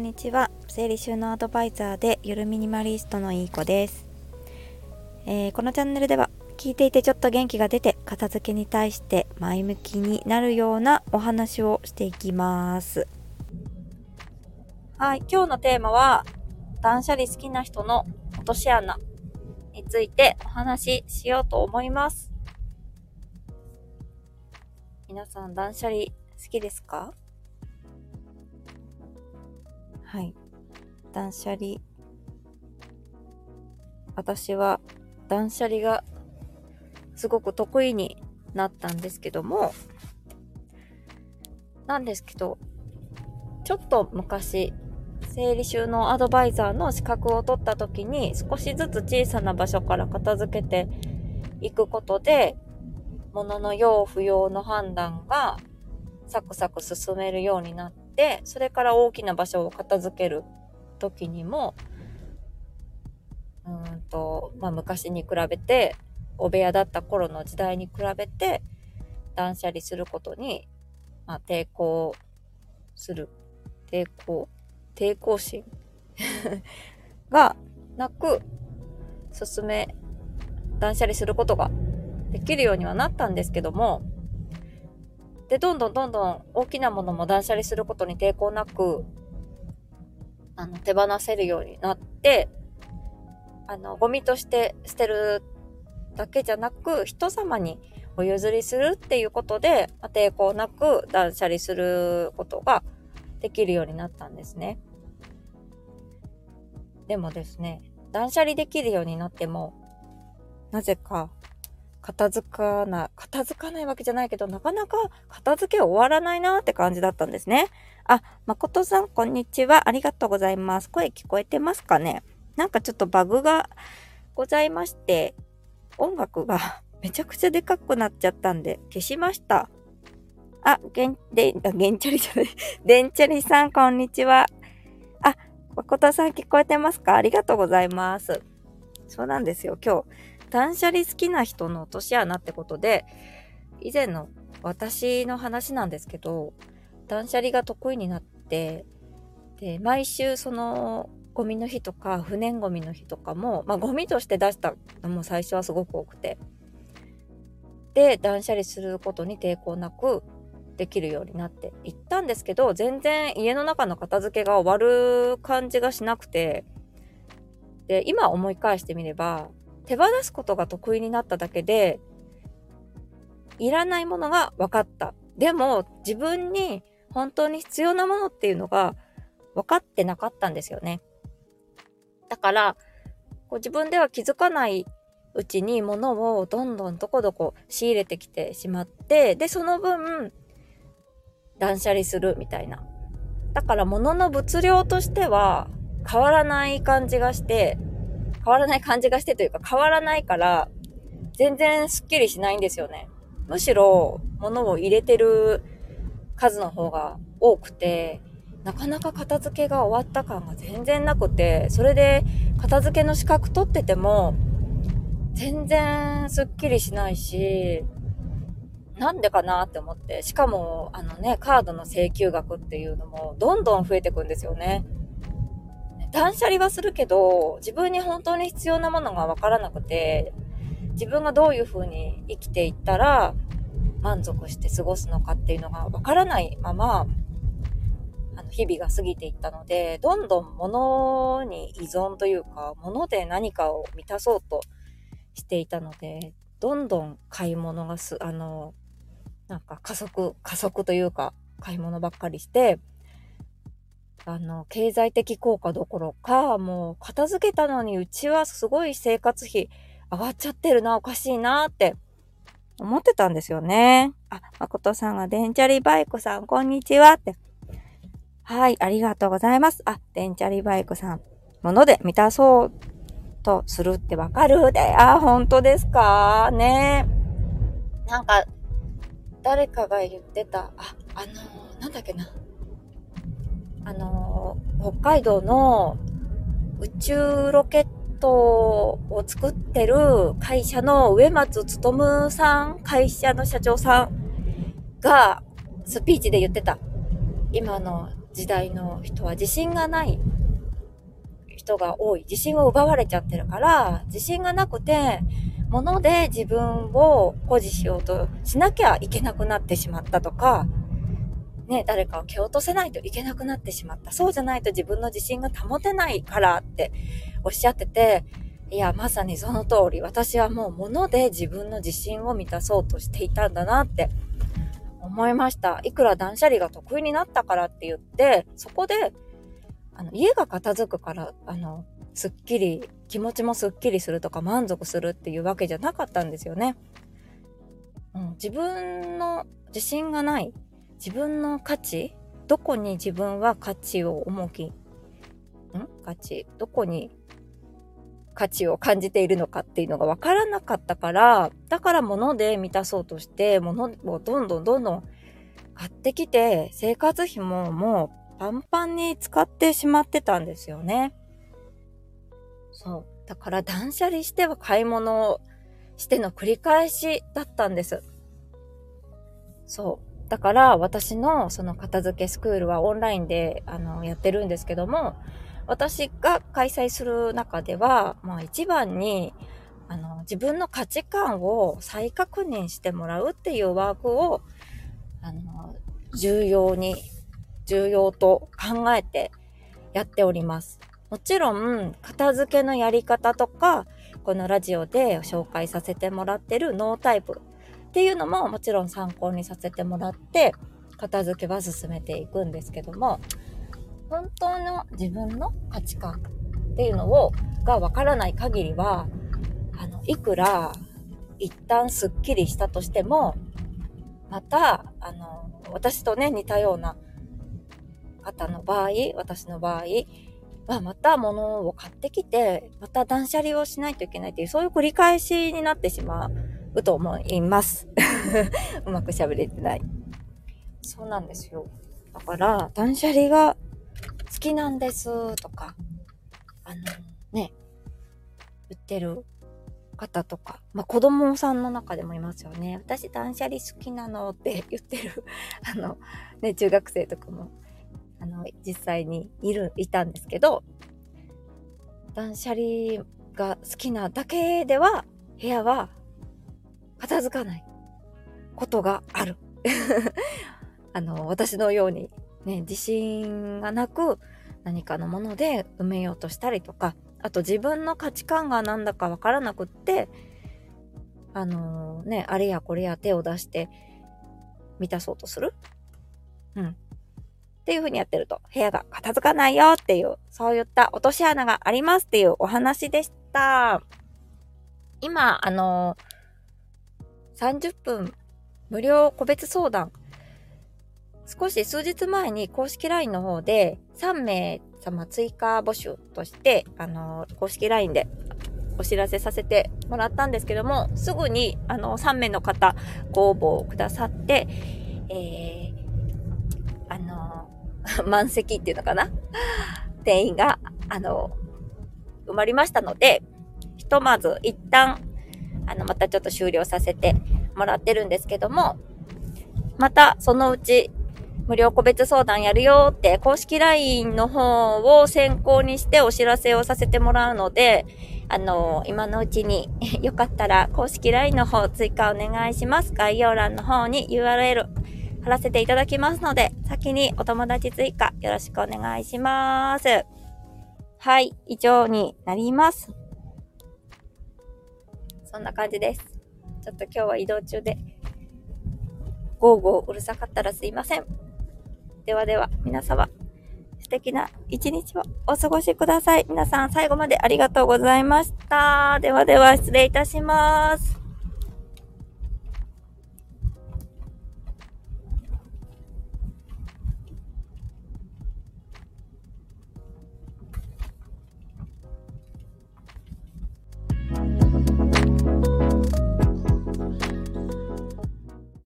んにちは。整理収納アドバイザーでゆるミニマリストのいい子です、えー、このチャンネルでは聞いていてちょっと元気が出て片付けに対して前向きになるようなお話をしていきます。はい今日のテーマは断捨離好きな人の落とし穴についてお話ししようと思います。皆さん断捨離好きですか？はい。断捨離。私は断捨離がすごく得意になったんですけども、なんですけど、ちょっと昔、整理収納アドバイザーの資格を取った時に少しずつ小さな場所から片付けていくことで、物の用不要の判断がサクサク進めるようになって、それから大きな場所を片付ける時にも、うんと、まあ昔に比べて、お部屋だった頃の時代に比べて、断捨離することに、まあ抵抗する。抵抗抵抗心 がなく、進め、断捨離することができるようにはなったんですけども、で、どんどんどんどん大きなものも断捨離することに抵抗なく、あの、手放せるようになって、あの、ゴミとして捨てるだけじゃなく、人様にお譲りするっていうことで、ま、抵抗なく断捨離することができるようになったんですね。でもですね、断捨離できるようになっても、なぜか片付かない、片付かないわけじゃないけど、なかなか片付け終わらないなって感じだったんですね。あ、誠さん、こんにちは。ありがとうございます。声聞こえてますかね？なんかちょっとバグがございまして、音楽が めちゃくちゃでかくなっちゃったんで、消しました。あ、げん、で、あ、げんちゃりじゃない。でんちゃりさん、こんにちは。あ、誠さん聞こえてますか？ありがとうございます。そうなんですよ。今日、断捨離好きな人の落とし穴ってことで、以前の私の話なんですけど、断捨離が得意になって、で、毎週そのゴミの日とか不燃ゴミの日とかも、まあゴミとして出したのも最初はすごく多くて、で、断捨離することに抵抗なくできるようになっていったんですけど、全然家の中の片付けが終わる感じがしなくて、で、今思い返してみれば、手放すことが得意になっただけで、いらないものが分かった。でも、自分に本当に必要なものっていうのが分かってなかったんですよね。だから、こう自分では気づかないうちに物をどんどんどこどこ仕入れてきてしまって、で、その分、断捨離するみたいな。だから物の物量としては変わらない感じがして、変わらない感じがしてというか変わらないから、全然スッキリしないんですよね。むしろ、物を入れてる数の方が多くて、なかなか片付けが終わった感が全然なくて、それで片付けの資格取ってても、全然スッキリしないし、なんでかなって思って、しかも、あのね、カードの請求額っていうのも、どんどん増えてくんですよね。断捨離はするけど、自分に本当に必要なものがわからなくて、自分がどういう風に生きていったら満足して過ごすのかっていうのがわからないまま、あの日々が過ぎていったので、どんどん物に依存というか、物で何かを満たそうとしていたので、どんどん買い物がす、あの、なんか加速、加速というか、買い物ばっかりして、あの、経済的効果どころか、もう片付けたのにうちはすごい生活費上がっちゃってるな、おかしいなって思ってたんですよね。あ、誠さんがデンチャリバイクさん、こんにちはって。はい、ありがとうございます。あ、デンチャリバイクさん、もので満たそうとするってわかるで、あ、本当ですか？ねなんか、誰かが言ってた、あ、あのー、なんだっけな。あの、北海道の宇宙ロケットを作ってる会社の上松努さん、会社の社長さんがスピーチで言ってた。今の時代の人は自信がない人が多い。自信を奪われちゃってるから、自信がなくて、物で自分を保持しようとしなきゃいけなくなってしまったとか、ね、誰かを蹴落とせないといけなくなってしまった。そうじゃないと自分の自信が保てないからっておっしゃってて、いや、まさにその通り、私はもう物で自分の自信を満たそうとしていたんだなって思いました。いくら断捨離が得意になったからって言って、そこで、あの、家が片付くから、あの、すっきり、気持ちもすっきりするとか満足するっていうわけじゃなかったんですよね。うん、自分の自信がない、自分の価値、どこに自分は価値を重き、ん？価値、どこに価値を感じているのかっていうのが分からなかったから、だから物で満たそうとして、物をどんどんどんどん買ってきて、生活費ももうパンパンに使ってしまってたんですよね。そう。だから断捨離しては買い物をしての繰り返しだったんです。そう。だから私のその片付けスクールはオンラインであのやってるんですけども、私が開催する中では、まあ一番に、あの、自分の価値観を再確認してもらうっていうワークを、あの、重要に、重要と考えてやっております。もちろん、片付けのやり方とか、このラジオで紹介させてもらってるノータイプっていうのももちろん参考にさせてもらって、片付けは進めていくんですけども、本当の自分の価値観っていうのを、がわからない限りは、あの、いくら一旦スッキリしたとしても、また、あの、私とね、似たような方の場合、私の場合は、また物を買ってきて、また断捨離をしないといけないっていう、そういう繰り返しになってしまううと思います。うまく喋れてない。そうなんですよ。だから、断捨離が好きなんですとか、あの、ね、言ってる方とか、まあ、子供さんの中でもいますよね。私断捨離好きなのって 言ってるあの、ね、中学生とかも、あの、実際にいる、いたんですけど、断捨離が好きなだけでは、部屋は片付かないことがある。あの、私のようにね、自信がなく何かのもので埋めようとしたりとか、あと自分の価値観がなんだかわからなくって、あのー、ね、あれやこれや手を出して満たそうとするうん。っていう風にやってると、部屋が片付かないよっていう、そういった落とし穴がありますっていうお話でした。今、あのー、30分無料個別相談。少し数日前に公式 LINE の方で3名様追加募集として、あの、公式 LINE でお知らせさせてもらったんですけども、すぐに、あの、3名の方ご応募くださって、えー、あの、満席っていうのかな？定員が、あの、埋まりましたので、ひとまず一旦、あの、またちょっと終了させてもらってるんですけども、またそのうち無料個別相談やるよって公式 LINE の方を先行にしてお知らせをさせてもらうので、あの、今のうちによかったら公式 LINE の方追加お願いします。概要欄の方に URL 貼らせていただきますので、先にお友達追加よろしくお願いします。はい、以上になります。そんな感じです。ちょっと今日は移動中で、ゴーゴーうるさかったらすいません。ではでは、皆様、素敵な一日をお過ごしください。皆さん最後までありがとうございました。ではでは、失礼いたします。